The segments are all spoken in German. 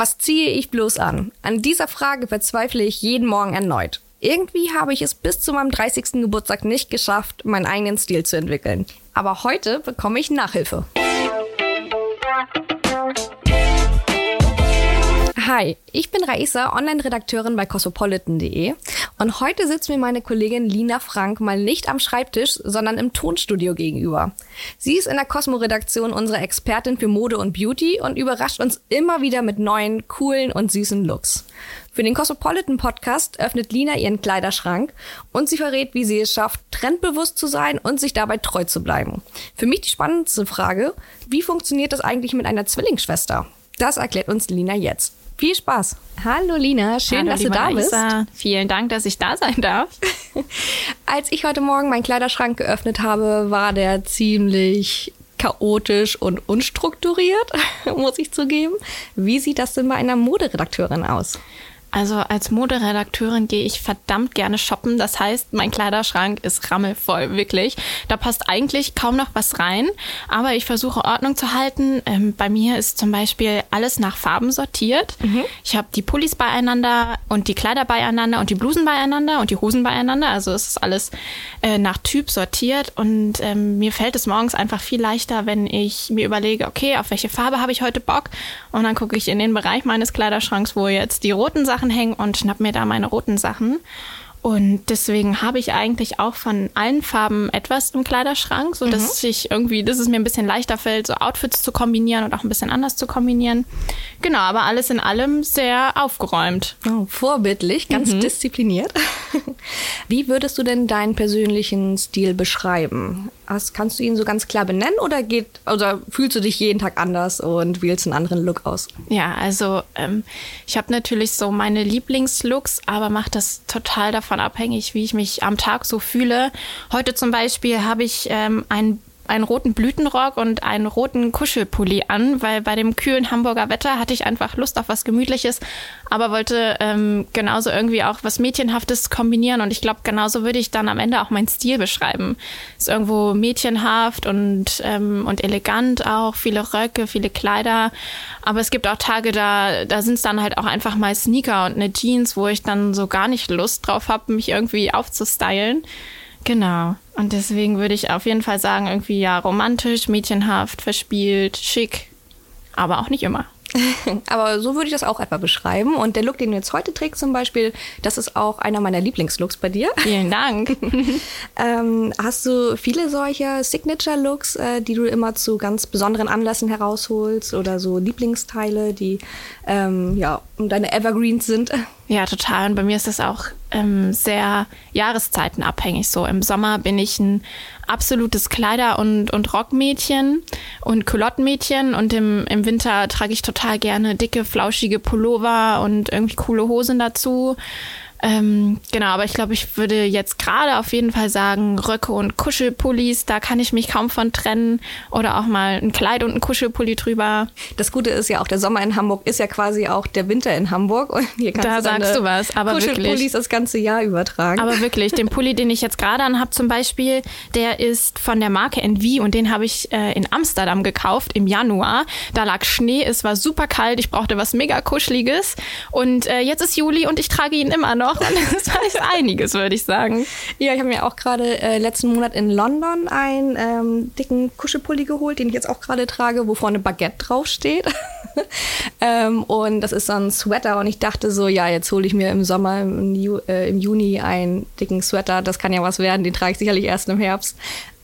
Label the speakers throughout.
Speaker 1: Was ziehe ich bloß an? An dieser Frage verzweifle ich jeden Morgen erneut. Irgendwie habe ich es bis zu meinem 30. Geburtstag nicht geschafft, meinen eigenen Stil zu entwickeln. Aber heute bekomme ich Nachhilfe. Hi, ich bin Raisa, Online-Redakteurin bei cosmopolitan.de und heute sitzt mir meine Kollegin Lina Frank mal nicht am Schreibtisch, sondern im Tonstudio gegenüber. Sie ist in der Cosmo-Redaktion unsere Expertin für Mode und Beauty und überrascht uns immer wieder mit neuen, coolen und süßen Looks. Für den Cosmopolitan Podcast öffnet Lina ihren Kleiderschrank und sie verrät, wie sie es schafft, trendbewusst zu sein und sich dabei treu zu bleiben. Für mich die spannendste Frage, wie funktioniert das eigentlich mit einer Zwillingsschwester? Das erklärt uns Lina jetzt. Viel Spaß. Hallo Lina, schön,
Speaker 2: Hallo,
Speaker 1: dass du da bist.
Speaker 2: Lisa. Vielen Dank, dass ich da sein darf.
Speaker 1: Als ich heute Morgen meinen Kleiderschrank geöffnet habe, war der ziemlich chaotisch und unstrukturiert, muss ich zugeben. Wie sieht das denn bei einer Moderedakteurin aus?
Speaker 2: Also als Moderedakteurin gehe ich verdammt gerne shoppen. Das heißt, mein Kleiderschrank ist rammelvoll, wirklich. Da passt eigentlich kaum noch was rein, aber ich versuche Ordnung zu halten. Ähm, bei mir ist zum Beispiel alles nach Farben sortiert. Mhm. Ich habe die Pullis beieinander und die Kleider beieinander und die Blusen beieinander und die Hosen beieinander. Also es ist alles äh, nach Typ sortiert und ähm, mir fällt es morgens einfach viel leichter, wenn ich mir überlege, okay, auf welche Farbe habe ich heute Bock? Und dann gucke ich in den Bereich meines Kleiderschranks, wo jetzt die roten Sachen Sachen hängen und schnapp mir da meine roten Sachen. Und deswegen habe ich eigentlich auch von allen Farben etwas im Kleiderschrank, so dass mhm. ich irgendwie, dass es mir ein bisschen leichter fällt, so Outfits zu kombinieren und auch ein bisschen anders zu kombinieren. Genau, aber alles in allem sehr aufgeräumt.
Speaker 1: Oh, vorbildlich, ganz mhm. diszipliniert. Wie würdest du denn deinen persönlichen Stil beschreiben? Hast, kannst du ihn so ganz klar benennen oder geht, oder fühlst du dich jeden Tag anders und wählst einen anderen Look aus?
Speaker 2: Ja, also ähm, ich habe natürlich so meine Lieblingslooks, aber mache das total davon abhängig, wie ich mich am Tag so fühle. Heute zum Beispiel habe ich ähm, ein einen roten Blütenrock und einen roten Kuschelpulli an, weil bei dem kühlen Hamburger Wetter hatte ich einfach Lust auf was Gemütliches, aber wollte ähm, genauso irgendwie auch was Mädchenhaftes kombinieren und ich glaube, genauso würde ich dann am Ende auch meinen Stil beschreiben. Ist irgendwo mädchenhaft und, ähm, und elegant auch, viele Röcke, viele Kleider, aber es gibt auch Tage, da, da sind es dann halt auch einfach mal Sneaker und eine Jeans, wo ich dann so gar nicht Lust drauf habe, mich irgendwie aufzustylen. Genau. Und deswegen würde ich auf jeden Fall sagen, irgendwie ja romantisch, mädchenhaft, verspielt, schick, aber auch nicht immer.
Speaker 1: Aber so würde ich das auch etwa beschreiben. Und der Look, den du jetzt heute trägst zum Beispiel, das ist auch einer meiner Lieblingslooks bei dir.
Speaker 2: Vielen Dank.
Speaker 1: ähm, hast du viele solcher Signature-Looks, äh, die du immer zu ganz besonderen Anlässen herausholst oder so Lieblingsteile, die ähm, ja deine Evergreens sind?
Speaker 2: Ja, total. Und bei mir ist das auch ähm, sehr jahreszeitenabhängig. So im Sommer bin ich ein absolutes Kleider- und, und Rockmädchen und Culottenmädchen und im, im Winter trage ich total gerne dicke, flauschige Pullover und irgendwie coole Hosen dazu. Ähm, genau, aber ich glaube, ich würde jetzt gerade auf jeden Fall sagen, Röcke und Kuschelpullis, da kann ich mich kaum von trennen. Oder auch mal ein Kleid und ein Kuschelpulli drüber.
Speaker 1: Das Gute ist ja auch, der Sommer in Hamburg ist ja quasi auch der Winter in Hamburg. Und
Speaker 2: hier kannst da du sagst du was, aber
Speaker 1: Kuschelpullis
Speaker 2: wirklich.
Speaker 1: das ganze Jahr übertragen.
Speaker 2: Aber wirklich, den Pulli, den ich jetzt gerade anhabe zum Beispiel, der ist von der Marke NV und den habe ich äh, in Amsterdam gekauft im Januar. Da lag Schnee, es war super kalt, ich brauchte was mega Kuscheliges. Und äh, jetzt ist Juli und ich trage ihn immer noch noch. Das heißt einiges, würde ich sagen.
Speaker 1: Ja, ich habe mir auch gerade äh, letzten Monat in London einen ähm, dicken Kuschelpulli geholt, den ich jetzt auch gerade trage, wo vorne Baguette draufsteht. ähm, und das ist so ein Sweater. Und ich dachte so, ja, jetzt hole ich mir im Sommer, im, Ju äh, im Juni einen dicken Sweater. Das kann ja was werden. Den trage ich sicherlich erst im Herbst.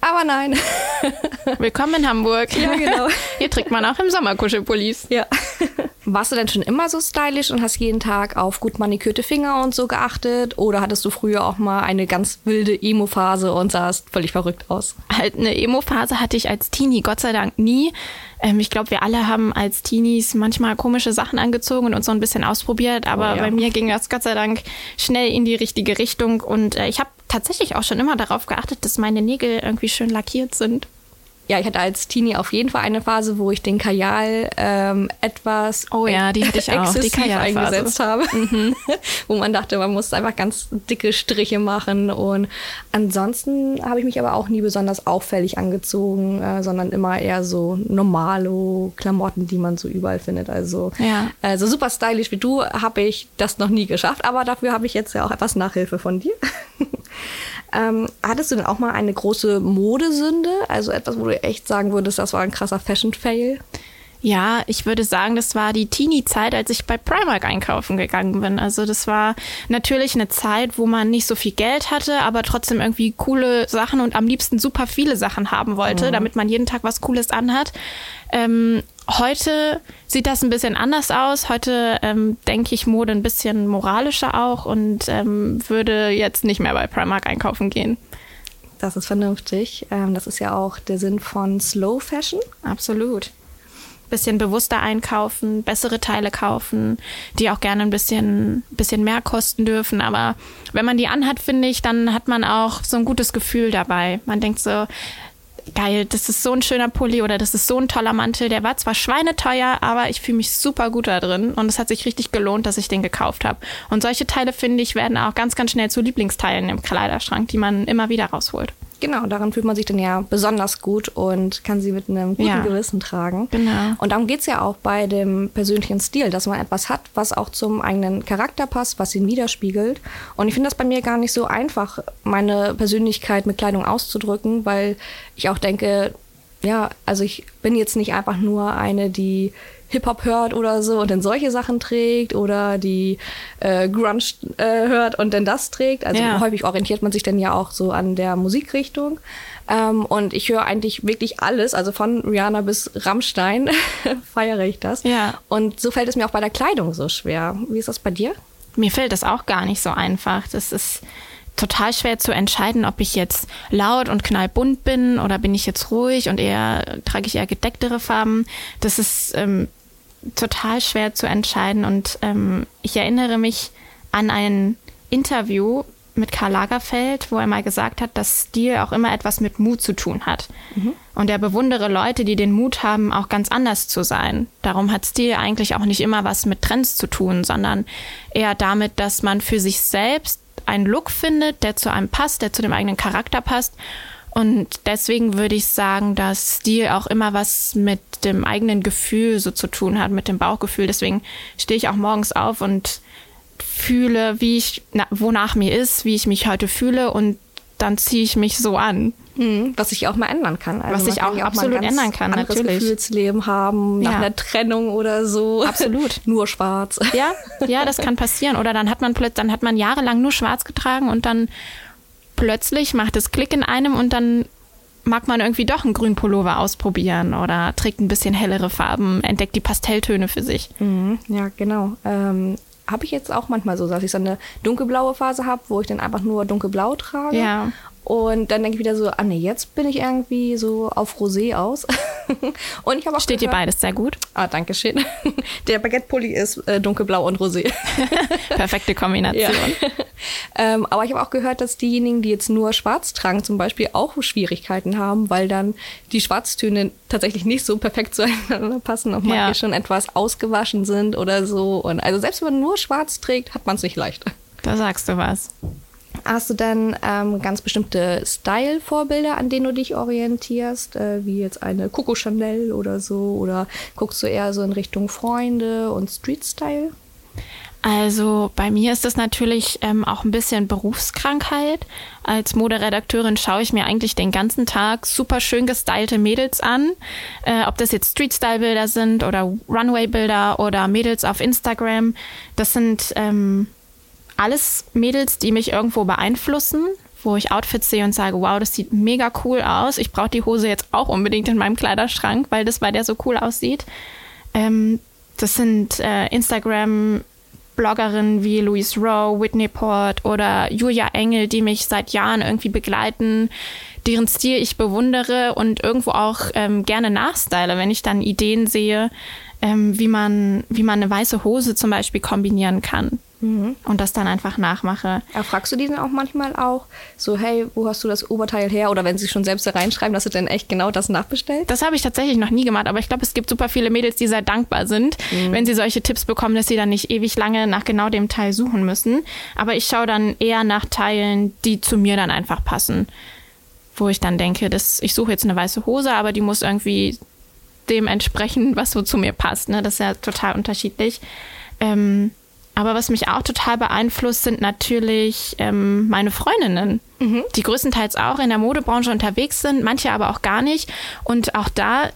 Speaker 1: Aber nein.
Speaker 2: Willkommen in Hamburg.
Speaker 1: Ja, genau.
Speaker 2: Hier trägt man auch im Sommer Kuschelpullis.
Speaker 1: Ja. Warst du denn schon immer so stylisch und hast jeden Tag auf gut manikürte Finger und so geachtet? Oder hattest du früher auch mal eine ganz wilde Emo-Phase und sahst völlig verrückt aus?
Speaker 2: Halt eine Emo-Phase hatte ich als Teenie Gott sei Dank nie. Ähm, ich glaube, wir alle haben als Teenies manchmal komische Sachen angezogen und uns so ein bisschen ausprobiert. Aber oh ja. bei mir ging das Gott sei Dank schnell in die richtige Richtung. Und äh, ich habe tatsächlich auch schon immer darauf geachtet, dass meine Nägel irgendwie schön lackiert sind.
Speaker 1: ja, ich hatte als Teenie auf jeden Fall eine Phase, wo ich den Kajal ähm, etwas
Speaker 2: oh ja, die hatte ich auch, die
Speaker 1: eingesetzt habe. Mhm. wo man dachte, man muss einfach ganz dicke Striche machen. Und ansonsten habe ich mich aber auch nie besonders auffällig angezogen, äh, sondern immer eher so normalo Klamotten, die man so überall findet. Also, ja. also super stylisch wie du habe ich das noch nie geschafft, aber dafür habe ich jetzt ja auch etwas Nachhilfe von dir. Ähm, hattest du denn auch mal eine große Modesünde? Also etwas, wo du echt sagen würdest, das war ein krasser Fashion-Fail?
Speaker 2: Ja, ich würde sagen, das war die Teenie-Zeit, als ich bei Primark einkaufen gegangen bin. Also das war natürlich eine Zeit, wo man nicht so viel Geld hatte, aber trotzdem irgendwie coole Sachen und am liebsten super viele Sachen haben wollte, mhm. damit man jeden Tag was Cooles anhat. Ähm, heute sieht das ein bisschen anders aus. Heute ähm, denke ich Mode ein bisschen moralischer auch und ähm, würde jetzt nicht mehr bei Primark einkaufen gehen.
Speaker 1: Das ist vernünftig. Ähm, das ist ja auch der Sinn von Slow Fashion.
Speaker 2: Absolut. Bisschen bewusster einkaufen, bessere Teile kaufen, die auch gerne ein bisschen, bisschen mehr kosten dürfen. Aber wenn man die anhat, finde ich, dann hat man auch so ein gutes Gefühl dabei. Man denkt so, geil, das ist so ein schöner Pulli oder das ist so ein toller Mantel. Der war zwar schweineteuer, aber ich fühle mich super gut da drin und es hat sich richtig gelohnt, dass ich den gekauft habe. Und solche Teile, finde ich, werden auch ganz, ganz schnell zu Lieblingsteilen im Kleiderschrank, die man immer wieder rausholt.
Speaker 1: Genau, daran fühlt man sich dann ja besonders gut und kann sie mit einem guten ja. Gewissen tragen. Genau. Und darum geht es ja auch bei dem persönlichen Stil, dass man etwas hat, was auch zum eigenen Charakter passt, was ihn widerspiegelt. Und ich finde das bei mir gar nicht so einfach, meine Persönlichkeit mit Kleidung auszudrücken, weil ich auch denke, ja, also ich bin jetzt nicht einfach nur eine, die Hip-Hop hört oder so und dann solche Sachen trägt oder die äh, Grunge äh, hört und dann das trägt. Also ja. häufig orientiert man sich dann ja auch so an der Musikrichtung. Ähm, und ich höre eigentlich wirklich alles, also von Rihanna bis Rammstein feiere ich das. Ja. Und so fällt es mir auch bei der Kleidung so schwer. Wie ist das bei dir?
Speaker 2: Mir fällt das auch gar nicht so einfach. Das ist total schwer zu entscheiden, ob ich jetzt laut und knallbunt bin oder bin ich jetzt ruhig und eher trage ich eher gedecktere Farben. Das ist ähm, total schwer zu entscheiden. Und ähm, ich erinnere mich an ein Interview mit Karl Lagerfeld, wo er mal gesagt hat, dass Stil auch immer etwas mit Mut zu tun hat. Mhm. Und er bewundere Leute, die den Mut haben, auch ganz anders zu sein. Darum hat Stil eigentlich auch nicht immer was mit Trends zu tun, sondern eher damit, dass man für sich selbst einen Look findet, der zu einem passt, der zu dem eigenen Charakter passt und deswegen würde ich sagen, dass Stil auch immer was mit dem eigenen Gefühl so zu tun hat, mit dem Bauchgefühl. Deswegen stehe ich auch morgens auf und fühle, wie ich, na, wonach mir ist, wie ich mich heute fühle und dann ziehe ich mich so an.
Speaker 1: Hm, was sich auch mal ändern kann.
Speaker 2: Also was sich auch, auch absolut ändern kann,
Speaker 1: anderes natürlich. Gefühlsleben haben, nach ja. einer Trennung oder so.
Speaker 2: Absolut.
Speaker 1: nur schwarz.
Speaker 2: Ja, ja, das kann passieren. Oder dann hat man plötzlich, dann hat man jahrelang nur schwarz getragen und dann plötzlich macht es Klick in einem und dann mag man irgendwie doch einen grünen Pullover ausprobieren oder trägt ein bisschen hellere Farben, entdeckt die Pastelltöne für sich.
Speaker 1: Mhm, ja, genau. Ähm, habe ich jetzt auch manchmal so, dass ich so eine dunkelblaue Phase habe, wo ich dann einfach nur dunkelblau trage. Ja. Und dann denke ich wieder so, ah nee, jetzt bin ich irgendwie so auf Rosé aus.
Speaker 2: und ich habe auch Steht dir beides sehr gut.
Speaker 1: Ah, danke schön. Der Baguette-Pulli ist äh, dunkelblau und rosé.
Speaker 2: Perfekte Kombination. Ja.
Speaker 1: ähm, aber ich habe auch gehört, dass diejenigen, die jetzt nur schwarz tragen, zum Beispiel auch Schwierigkeiten haben, weil dann die Schwarztöne tatsächlich nicht so perfekt zueinander passen und manche ja. schon etwas ausgewaschen sind oder so. Und also selbst wenn man nur schwarz trägt, hat man es nicht leicht.
Speaker 2: Da sagst du was.
Speaker 1: Hast du denn ähm, ganz bestimmte Style-Vorbilder, an denen du dich orientierst, äh, wie jetzt eine Coco Chanel oder so? Oder guckst du eher so in Richtung Freunde und Street-Style?
Speaker 2: Also bei mir ist das natürlich ähm, auch ein bisschen Berufskrankheit. Als Moderedakteurin schaue ich mir eigentlich den ganzen Tag super schön gestylte Mädels an. Äh, ob das jetzt Street-Style-Bilder sind oder Runway-Bilder oder Mädels auf Instagram. Das sind ähm, alles Mädels, die mich irgendwo beeinflussen, wo ich Outfits sehe und sage, wow, das sieht mega cool aus. Ich brauche die Hose jetzt auch unbedingt in meinem Kleiderschrank, weil das bei der so cool aussieht. Ähm, das sind äh, Instagram Bloggerinnen wie Louise Rowe, Whitney Port oder Julia Engel, die mich seit Jahren irgendwie begleiten, deren Stil ich bewundere und irgendwo auch ähm, gerne nachstyle, wenn ich dann Ideen sehe, ähm, wie, man, wie man eine weiße Hose zum Beispiel kombinieren kann. Mhm. Und das dann einfach nachmache.
Speaker 1: Ja, fragst du die dann auch manchmal auch so, hey, wo hast du das Oberteil her? Oder wenn sie schon selbst da reinschreiben, dass du dann echt genau das nachbestellt?
Speaker 2: Das habe ich tatsächlich noch nie gemacht, aber ich glaube, es gibt super viele Mädels, die sehr dankbar sind, mhm. wenn sie solche Tipps bekommen, dass sie dann nicht ewig lange nach genau dem Teil suchen müssen. Aber ich schaue dann eher nach Teilen, die zu mir dann einfach passen. Wo ich dann denke, dass ich suche jetzt eine weiße Hose, aber die muss irgendwie dem entsprechen, was so zu mir passt. Ne? Das ist ja total unterschiedlich. Ähm, aber was mich auch total beeinflusst, sind natürlich ähm, meine Freundinnen, mhm. die größtenteils auch in der Modebranche unterwegs sind, manche aber auch gar nicht. Und auch da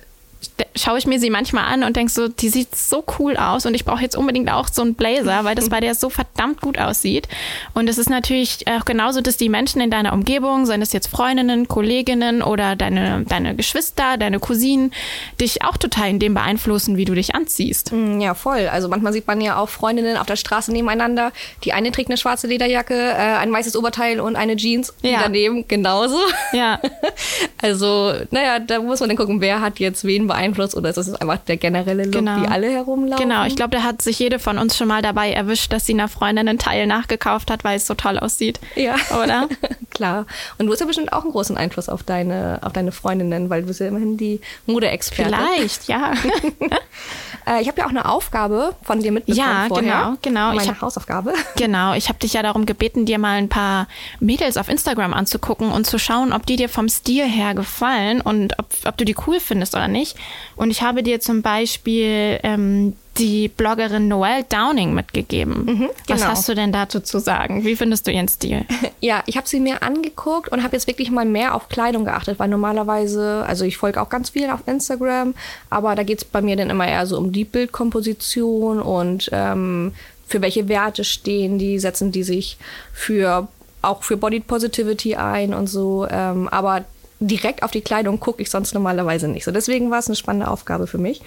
Speaker 2: schaue ich mir sie manchmal an und denke so, die sieht so cool aus und ich brauche jetzt unbedingt auch so einen Blazer, weil das bei der so verdammt gut aussieht. Und es ist natürlich auch genauso, dass die Menschen in deiner Umgebung, seien es jetzt Freundinnen, Kolleginnen oder deine, deine Geschwister, deine Cousinen, dich auch total in dem beeinflussen, wie du dich anziehst.
Speaker 1: Mm, ja, voll. Also manchmal sieht man ja auch Freundinnen auf der Straße nebeneinander. Die eine trägt eine schwarze Lederjacke, äh, ein weißes Oberteil und eine Jeans. Ja. daneben genauso.
Speaker 2: Ja.
Speaker 1: also, naja, da muss man dann gucken, wer hat jetzt wen beeinflusst oder ist das einfach der generelle Look, genau. wie alle herumlaufen?
Speaker 2: Genau, ich glaube, da hat sich jede von uns schon mal dabei erwischt, dass sie einer Freundin einen Teil nachgekauft hat, weil es so toll aussieht.
Speaker 1: Ja. Oder? Klar. Und du hast ja bestimmt auch einen großen Einfluss auf deine, auf deine Freundinnen, weil du bist ja immerhin die Modeexpertin.
Speaker 2: Vielleicht, ja.
Speaker 1: Äh, ich habe ja auch eine Aufgabe von dir mitbekommen
Speaker 2: ja,
Speaker 1: vorher.
Speaker 2: genau, genau.
Speaker 1: Meine
Speaker 2: ich hab,
Speaker 1: Hausaufgabe.
Speaker 2: Genau, ich habe dich ja darum gebeten, dir mal ein paar Mädels auf Instagram anzugucken und zu schauen, ob die dir vom Stil her gefallen und ob, ob du die cool findest oder nicht. Und ich habe dir zum Beispiel ähm, die Bloggerin Noelle Downing mitgegeben. Mhm, genau. Was hast du denn dazu zu sagen? Wie findest du ihren Stil?
Speaker 1: Ja, ich habe sie mir angeguckt und habe jetzt wirklich mal mehr auf Kleidung geachtet, weil normalerweise, also ich folge auch ganz vielen auf Instagram, aber da geht es bei mir dann immer eher so um die Bildkomposition und ähm, für welche Werte stehen die, setzen die sich für auch für Body Positivity ein und so. Ähm, aber direkt auf die Kleidung gucke ich sonst normalerweise nicht. So deswegen war es eine spannende Aufgabe für mich.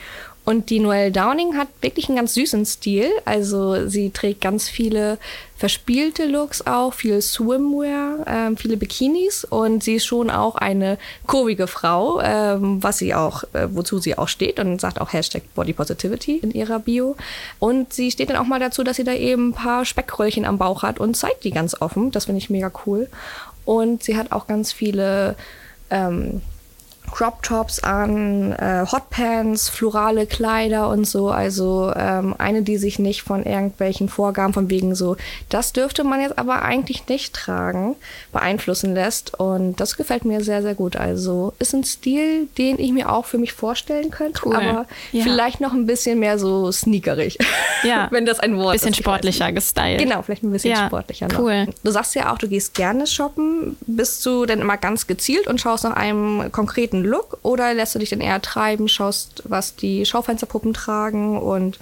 Speaker 1: Und die Noelle Downing hat wirklich einen ganz süßen Stil. Also sie trägt ganz viele verspielte Looks auch, viel Swimwear, ähm, viele Bikinis und sie ist schon auch eine kurvige Frau, ähm, was sie auch, äh, wozu sie auch steht und sagt auch Hashtag Body Positivity in ihrer Bio. Und sie steht dann auch mal dazu, dass sie da eben ein paar Speckröllchen am Bauch hat und zeigt die ganz offen. Das finde ich mega cool. Und sie hat auch ganz viele ähm, Crop Tops an, äh, Hotpants, florale Kleider und so. Also ähm, eine, die sich nicht von irgendwelchen Vorgaben von wegen so, das dürfte man jetzt aber eigentlich nicht tragen, beeinflussen lässt. Und das gefällt mir sehr, sehr gut. Also ist ein Stil, den ich mir auch für mich vorstellen könnte, cool. aber ja. vielleicht noch ein bisschen mehr so sneakerig.
Speaker 2: Ja.
Speaker 1: Wenn das ein Wort
Speaker 2: bisschen
Speaker 1: ist.
Speaker 2: Bisschen sportlicher gestylt.
Speaker 1: Genau, vielleicht ein bisschen ja. sportlicher noch.
Speaker 2: Cool.
Speaker 1: Du sagst ja auch, du gehst gerne shoppen. Bist du denn immer ganz gezielt und schaust nach einem konkreten Look oder lässt du dich dann eher treiben, schaust, was die Schaufensterpuppen tragen und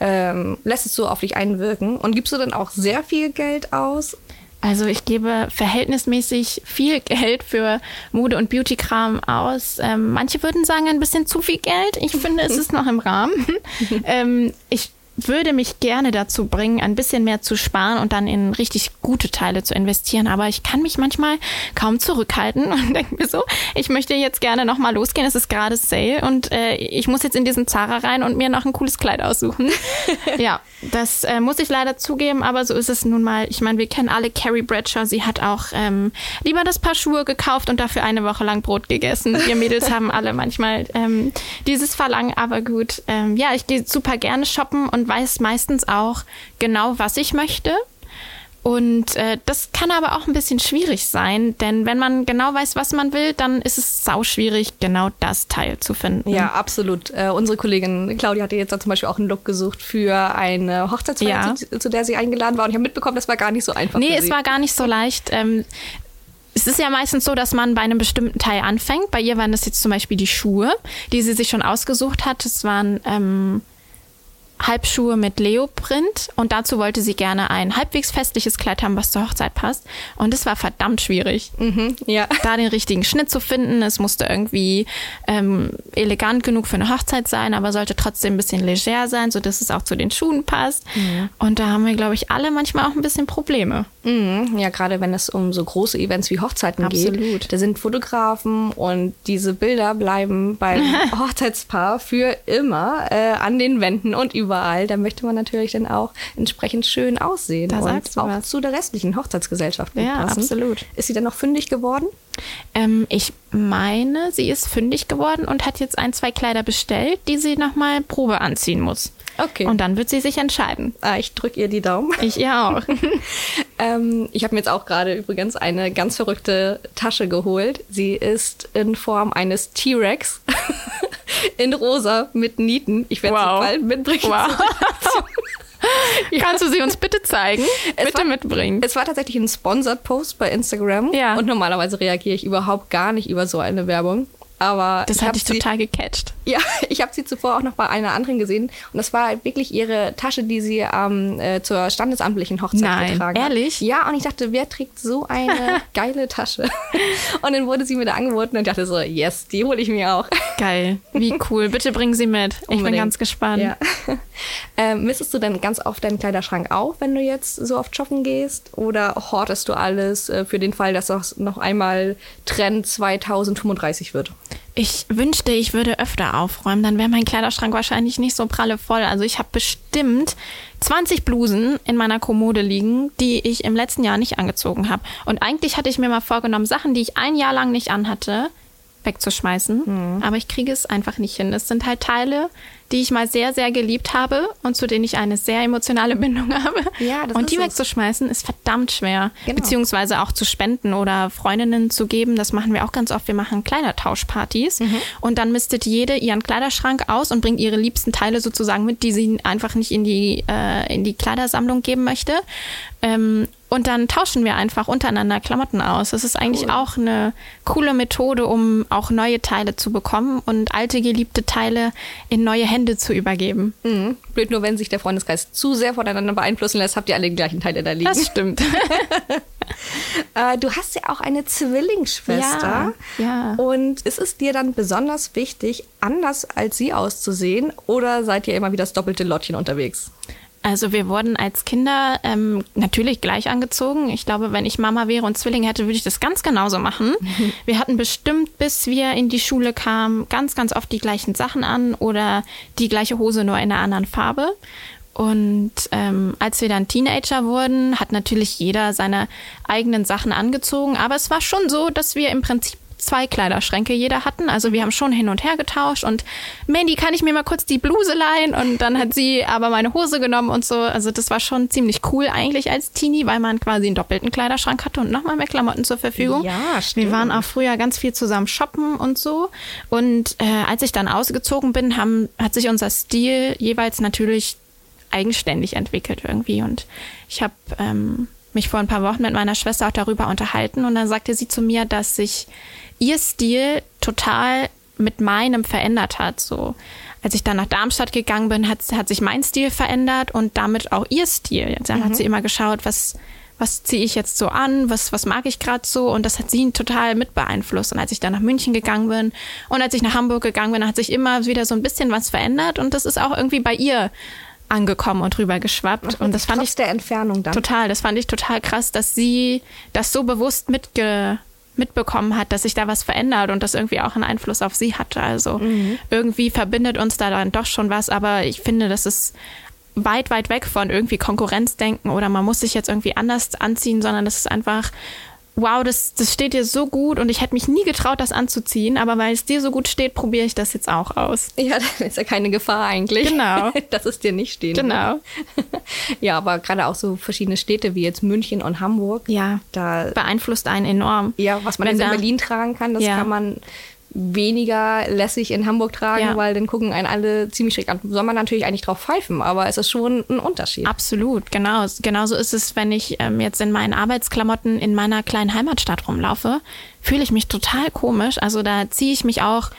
Speaker 1: ähm, lässt es so auf dich einwirken? Und gibst du dann auch sehr viel Geld aus?
Speaker 2: Also ich gebe verhältnismäßig viel Geld für Mode- und Beauty-Kram aus. Ähm, manche würden sagen, ein bisschen zu viel Geld. Ich finde, es ist noch im Rahmen. ähm, ich würde mich gerne dazu bringen, ein bisschen mehr zu sparen und dann in richtig gute Teile zu investieren. Aber ich kann mich manchmal kaum zurückhalten und denke mir so, ich möchte jetzt gerne nochmal losgehen. Es ist gerade Sale und äh, ich muss jetzt in diesen Zara rein und mir noch ein cooles Kleid aussuchen. ja, das äh, muss ich leider zugeben, aber so ist es nun mal. Ich meine, wir kennen alle Carrie Bradshaw. Sie hat auch ähm, lieber das Paar Schuhe gekauft und dafür eine Woche lang Brot gegessen. Wir Mädels haben alle manchmal ähm, dieses Verlangen, aber gut. Ähm, ja, ich gehe super gerne shoppen und weiß meistens auch genau, was ich möchte. Und äh, das kann aber auch ein bisschen schwierig sein, denn wenn man genau weiß, was man will, dann ist es sau schwierig, genau das Teil zu finden.
Speaker 1: Ja, absolut. Äh, unsere Kollegin Claudia hatte jetzt zum Beispiel auch einen Look gesucht für eine Hochzeitsfeier, ja. zu, zu, der sie eingeladen war. Und ich habe mitbekommen, das war gar nicht so einfach.
Speaker 2: Nee, es war gar nicht so leicht. Ähm, es ist ja meistens so, dass man bei einem bestimmten Teil anfängt. Bei ihr waren das jetzt zum Beispiel die Schuhe, die sie sich schon ausgesucht hat. Das waren ähm, Halbschuhe mit Leoprint und dazu wollte sie gerne ein halbwegs festliches Kleid haben, was zur Hochzeit passt. Und es war verdammt schwierig,
Speaker 1: Mhm, ja.
Speaker 2: da den richtigen Schnitt zu finden. Es musste irgendwie ähm, elegant genug für eine Hochzeit sein, aber sollte trotzdem ein bisschen leger sein, sodass es auch zu den Schuhen passt. Und da haben wir, glaube ich, alle manchmal auch ein bisschen Probleme.
Speaker 1: Mhm. Ja, gerade wenn es um so große Events wie Hochzeiten
Speaker 2: Absolut.
Speaker 1: geht. Da sind Fotografen und diese Bilder bleiben beim Hochzeitspaar für immer äh, an den Wänden und überall. Da möchte man natürlich dann auch entsprechend schön aussehen
Speaker 2: Da
Speaker 1: und auch
Speaker 2: was.
Speaker 1: zu der restlichen Hochzeitsgesellschaft
Speaker 2: Ja,
Speaker 1: passen.
Speaker 2: absolut.
Speaker 1: Ist sie dann noch fündig geworden?
Speaker 2: Ähm, ich meine, sie ist fündig geworden und hat jetzt ein, zwei Kleider bestellt, die sie nochmal Probe anziehen muss.
Speaker 1: Okay.
Speaker 2: Und dann wird sie sich entscheiden.
Speaker 1: Ah, ich drücke ihr die Daumen.
Speaker 2: Ich ihr auch.
Speaker 1: Ähm, ich habe mir jetzt auch gerade übrigens eine ganz verrückte Tasche geholt. Sie ist in Form eines T-Rex in rosa mit Nieten. Ich werde
Speaker 2: Wow.
Speaker 1: sie bald mitbringen.
Speaker 2: Wow. Kannst du sie uns bitte zeigen?
Speaker 1: Es
Speaker 2: bitte
Speaker 1: war-
Speaker 2: mitbringen.
Speaker 1: Es war tatsächlich ein Sponsored Post bei Instagram.
Speaker 2: Ja.
Speaker 1: Und normalerweise reagiere ich überhaupt gar nicht über so eine Werbung. Aber
Speaker 2: Das
Speaker 1: ich
Speaker 2: hat dich total gecatcht.
Speaker 1: Ja, ich habe sie zuvor auch noch bei einer anderen gesehen. Und das war halt wirklich ihre Tasche, die sie ähm, äh, zur standesamtlichen Hochzeit
Speaker 2: Nein,
Speaker 1: getragen
Speaker 2: ehrlich?
Speaker 1: hat. Ja, und ich dachte, wer trägt so eine geile Tasche? Und dann wurde sie mir da angeboten und ich dachte so, yes, die hole ich mir auch.
Speaker 2: Geil. Wie cool. Bitte bringen sie mit. Ich bin
Speaker 1: Unbedingt.
Speaker 2: ganz gespannt.
Speaker 1: Ja. ähm, mistest du denn ganz oft deinen Kleiderschrank auf, wenn du jetzt so oft shoppen gehst? Oder hortest du alles äh, für den Fall, dass das noch einmal Trend 2035 wird?
Speaker 2: Ich wünschte, ich würde öfter aufräumen, dann wäre mein Kleiderschrank wahrscheinlich nicht so pralle voll. Also ich habe bestimmt 20 Blusen in meiner Kommode liegen, die ich im letzten Jahr nicht angezogen habe. Und eigentlich hatte ich mir mal vorgenommen, Sachen, die ich ein Jahr lang nicht anhatte, wegzuschmeißen. Aber ich kriege es einfach nicht hin. Es sind halt Teile, die ich mal sehr, sehr geliebt habe und zu denen ich eine sehr emotionale Bindung habe.
Speaker 1: Ja, das
Speaker 2: und die
Speaker 1: es.
Speaker 2: wegzuschmeißen ist verdammt schwer.
Speaker 1: Genau.
Speaker 2: Beziehungsweise auch zu spenden oder Freundinnen zu geben. Das machen wir auch ganz oft. Wir machen Kleidertauschpartys.
Speaker 1: Mhm.
Speaker 2: Und dann mistet jede ihren Kleiderschrank aus und bringt ihre liebsten Teile sozusagen mit, die sie einfach nicht in die, äh, in die Kleidersammlung geben möchte. Ähm, und dann tauschen wir einfach untereinander Klamotten aus. Das ist eigentlich
Speaker 1: Cool.
Speaker 2: auch eine coole Methode, um auch neue Teile zu bekommen und alte geliebte Teile in neue Hände zu übergeben.
Speaker 1: Mhm. Blöd nur, wenn sich der Freundeskreis zu sehr voneinander beeinflussen lässt, habt ihr alle die gleichen Teile da liegen.
Speaker 2: Das stimmt.
Speaker 1: Äh, du hast ja auch eine Zwillingsschwester.
Speaker 2: Ja, ja.
Speaker 1: Und ist es dir dann besonders wichtig, anders als sie auszusehen? Oder seid ihr immer wie das doppelte Lottchen unterwegs?
Speaker 2: Also wir wurden als Kinder ähm, natürlich gleich angezogen. Ich glaube, wenn ich Mama wäre und Zwilling hätte, würde ich das ganz genauso machen. Wir hatten bestimmt, bis wir in die Schule kamen, ganz, ganz oft die gleichen Sachen an oder die gleiche Hose nur in einer anderen Farbe. Und ähm, als wir dann Teenager wurden, hat natürlich jeder seine eigenen Sachen angezogen. Aber es war schon so, dass wir im Prinzip zwei Kleiderschränke jeder hatten. Also wir haben schon hin und her getauscht und Mandy, kann ich mir mal kurz die Bluse leihen? Und dann hat sie aber meine Hose genommen und so. Also das war schon ziemlich cool eigentlich als Teenie, weil man quasi einen doppelten Kleiderschrank hatte und nochmal mehr Klamotten zur Verfügung.
Speaker 1: Ja, stimmt.
Speaker 2: Wir waren auch früher ganz viel zusammen shoppen und so. Und äh, als ich dann ausgezogen bin, haben, hat sich unser Stil jeweils natürlich eigenständig entwickelt irgendwie. Und ich habe ähm, mich vor ein paar Wochen mit meiner Schwester auch darüber unterhalten und dann sagte sie zu mir, dass sich ihr Stil total mit meinem verändert hat. So, als ich dann nach Darmstadt gegangen bin, hat, hat sich mein Stil verändert und damit auch ihr Stil. Dann hat sie immer geschaut, was was ziehe ich jetzt so an, was, was mag ich gerade so und das hat sie total mit beeinflusst. Und als ich dann nach München gegangen bin und als ich nach Hamburg gegangen bin, hat sich immer wieder so ein bisschen was verändert und das ist auch irgendwie bei ihr angekommen und rüber geschwappt. Und das fand ich
Speaker 1: der Entfernung dann.
Speaker 2: total, das fand ich total krass, dass sie das so bewusst mitge mitbekommen hat, dass sich da was verändert und das irgendwie auch einen Einfluss auf sie hatte. Also irgendwie verbindet uns da dann doch schon was, aber ich finde, das ist weit, weit weg von irgendwie Konkurrenzdenken oder man muss sich jetzt irgendwie anders anziehen, sondern das ist einfach, wow, das, das steht dir so gut und ich hätte mich nie getraut, das anzuziehen, aber weil es dir so gut steht, probiere ich das jetzt auch aus.
Speaker 1: Ja, dann ist ja keine Gefahr eigentlich.
Speaker 2: Genau.
Speaker 1: Dass es dir nicht stehen
Speaker 2: Genau.
Speaker 1: wird. Ja, aber gerade auch so verschiedene Städte wie jetzt München und Hamburg.
Speaker 2: Ja.
Speaker 1: Da,
Speaker 2: Beeinflusst einen enorm.
Speaker 1: ja, was man
Speaker 2: Wenn
Speaker 1: jetzt in Berlin tragen kann, das
Speaker 2: Ja.
Speaker 1: kann man weniger lässig in Hamburg tragen,
Speaker 2: Ja.
Speaker 1: weil dann gucken einen alle ziemlich schräg an. Soll man natürlich eigentlich drauf pfeifen, aber es ist schon ein Unterschied.
Speaker 2: Absolut, genau. Genauso ist es, wenn ich ähm, jetzt in meinen Arbeitsklamotten in meiner kleinen Heimatstadt rumlaufe, fühle ich mich total komisch. Also da ziehe ich mich auch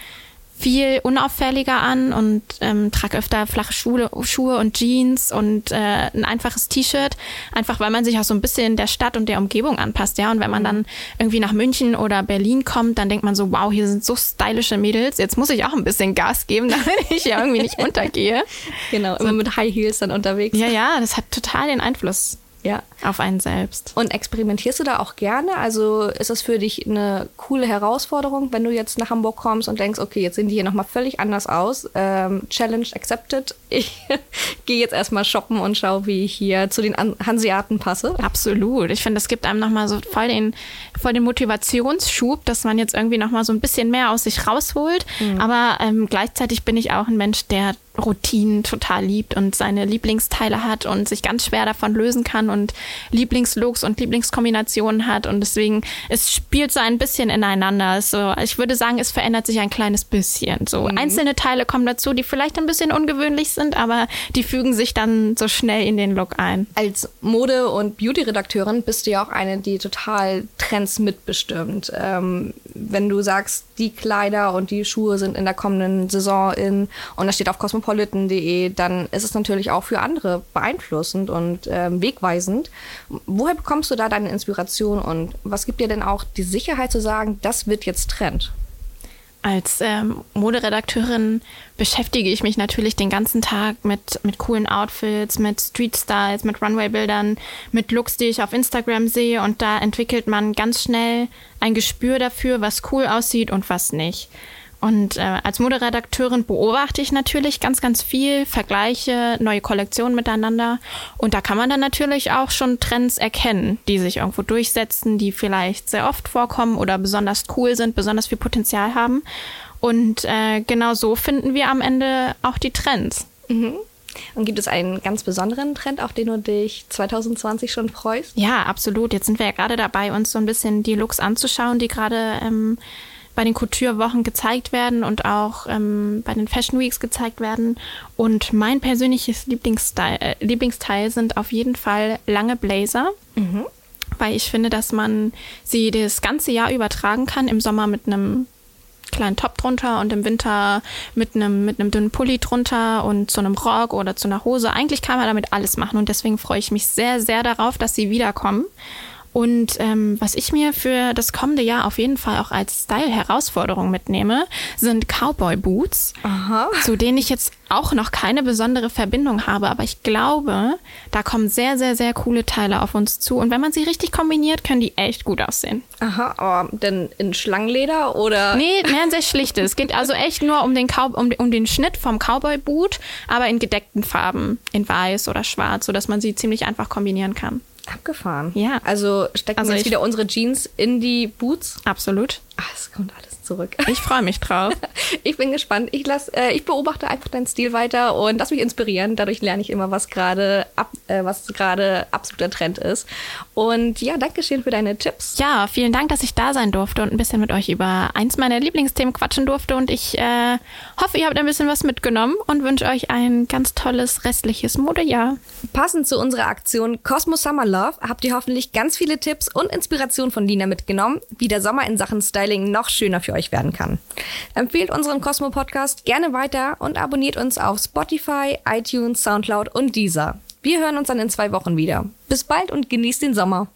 Speaker 2: viel unauffälliger an und ähm, trage öfter flache Schuhe, Schuhe und Jeans und äh, ein einfaches T-Shirt, einfach weil man sich auch so ein bisschen der Stadt und der Umgebung anpasst, ja. Und wenn man dann irgendwie nach München oder Berlin kommt, dann denkt man so, wow, hier sind so stylische Mädels, jetzt muss ich auch ein bisschen Gas geben, damit ich ja irgendwie nicht untergehe.
Speaker 1: Genau, immer mit High Heels dann unterwegs.
Speaker 2: Ja, ja, das hat total den Einfluss ja. auf einen selbst.
Speaker 1: Und experimentierst du da auch gerne? Also ist das für dich eine coole Herausforderung, wenn du jetzt nach Hamburg kommst und denkst, okay, jetzt sehen die hier nochmal völlig anders aus. Ähm, Challenge accepted. Ich gehe jetzt erstmal shoppen und schaue, wie ich hier zu den Hanseaten passe.
Speaker 2: Absolut. Ich finde, es gibt einem nochmal so voll den, voll den Motivationsschub, dass man jetzt irgendwie nochmal so ein bisschen mehr aus sich rausholt. Mhm. Aber ähm, gleichzeitig bin ich auch ein Mensch, der Routinen total liebt und seine Lieblingsteile hat und sich ganz schwer davon lösen kann und Lieblingslooks und Lieblingskombinationen hat und deswegen es spielt so ein bisschen ineinander. So, ich würde sagen, es verändert sich ein kleines bisschen. So mhm. einzelne Teile kommen dazu, die vielleicht ein bisschen ungewöhnlich sind, aber die fügen sich dann so schnell in den Look ein.
Speaker 1: Als Mode- und Beauty-Redakteurin bist du ja auch eine, die total Trends mitbestimmt. Ähm, wenn du sagst, die Kleider und die Schuhe sind in der kommenden Saison in und da steht auf cosmopolitan.de, dann ist es natürlich auch für andere beeinflussend und ähm, wegweisend. Woher bekommst du da deine Inspiration und was gibt dir denn auch die Sicherheit zu sagen, das wird jetzt Trend?
Speaker 2: Als ähm, Moderedakteurin beschäftige ich mich natürlich den ganzen Tag mit, mit coolen Outfits, mit Street Styles, mit Runway-Bildern, mit Looks, die ich auf Instagram sehe. Und da entwickelt man ganz schnell ein Gespür dafür, was cool aussieht und was nicht. Und äh, als Moderedakteurin beobachte ich natürlich ganz, ganz viel, vergleiche neue Kollektionen miteinander. Und da kann man dann natürlich auch schon Trends erkennen, die sich irgendwo durchsetzen, die vielleicht sehr oft vorkommen oder besonders cool sind, besonders viel Potenzial haben. Und äh, genau so finden wir am Ende auch die Trends.
Speaker 1: Mhm. Und gibt es einen ganz besonderen Trend, auf den du dich 2020 schon freust?
Speaker 2: Ja, absolut. Jetzt sind wir ja gerade dabei, uns so ein bisschen die Looks anzuschauen, die gerade ähm, bei den Couture-Wochen gezeigt werden und auch ähm, bei den Fashion Weeks gezeigt werden. Und mein persönliches Lieblingsteil, äh, Lieblingsteil sind auf jeden Fall lange Blazer. Mhm. Weil ich finde, dass man sie das ganze Jahr übertragen kann. Im Sommer mit einem kleinen Top drunter und im Winter mit einem mit einem dünnen Pulli drunter und zu einem Rock oder zu einer Hose. Eigentlich kann man damit alles machen und deswegen freue ich mich sehr, sehr darauf, dass sie wiederkommen. Und ähm, was ich mir für das kommende Jahr auf jeden Fall auch als Style-Herausforderung mitnehme, sind Cowboy-Boots, zu denen ich jetzt auch noch keine besondere Verbindung habe. Aber ich glaube, da kommen sehr, sehr, sehr coole Teile auf uns zu. Und wenn man sie richtig kombiniert, können die echt gut aussehen.
Speaker 1: Aha, aber denn in Schlangenleder oder?
Speaker 2: Nee, mehr ein sehr schlichtes. Es geht also echt nur um den, Cow um, um den Schnitt vom Cowboy-Boot, aber in gedeckten Farben, in weiß oder schwarz, sodass man sie ziemlich einfach kombinieren kann.
Speaker 1: Abgefahren.
Speaker 2: Ja.
Speaker 1: Also stecken also jetzt wieder unsere Jeans in die Boots?
Speaker 2: Absolut.
Speaker 1: Ah, es kommt alles zurück.
Speaker 2: Ich freue mich drauf.
Speaker 1: ich bin gespannt. Ich, lass, äh, ich beobachte einfach deinen Stil weiter und lass mich inspirieren. Dadurch lerne ich immer, was gerade äh, was gerade absoluter Trend ist. Und ja, danke schön für deine Tipps.
Speaker 2: Ja, vielen Dank, dass ich da sein durfte und ein bisschen mit euch über eins meiner Lieblingsthemen quatschen durfte. Und ich äh, hoffe, ihr habt ein bisschen was mitgenommen und wünsche euch ein ganz tolles restliches Modejahr.
Speaker 1: Passend zu unserer Aktion Cosmo Summer Love habt ihr hoffentlich ganz viele Tipps und Inspirationen von Lina mitgenommen, wie der Sommer in Sachen Styling noch schöner für euch werden kann. Empfehlt unseren Cosmo Podcast gerne weiter und abonniert uns auf Spotify, iTunes, Soundcloud und Deezer. Wir hören uns dann in zwei Wochen wieder. Bis bald und genießt den Sommer.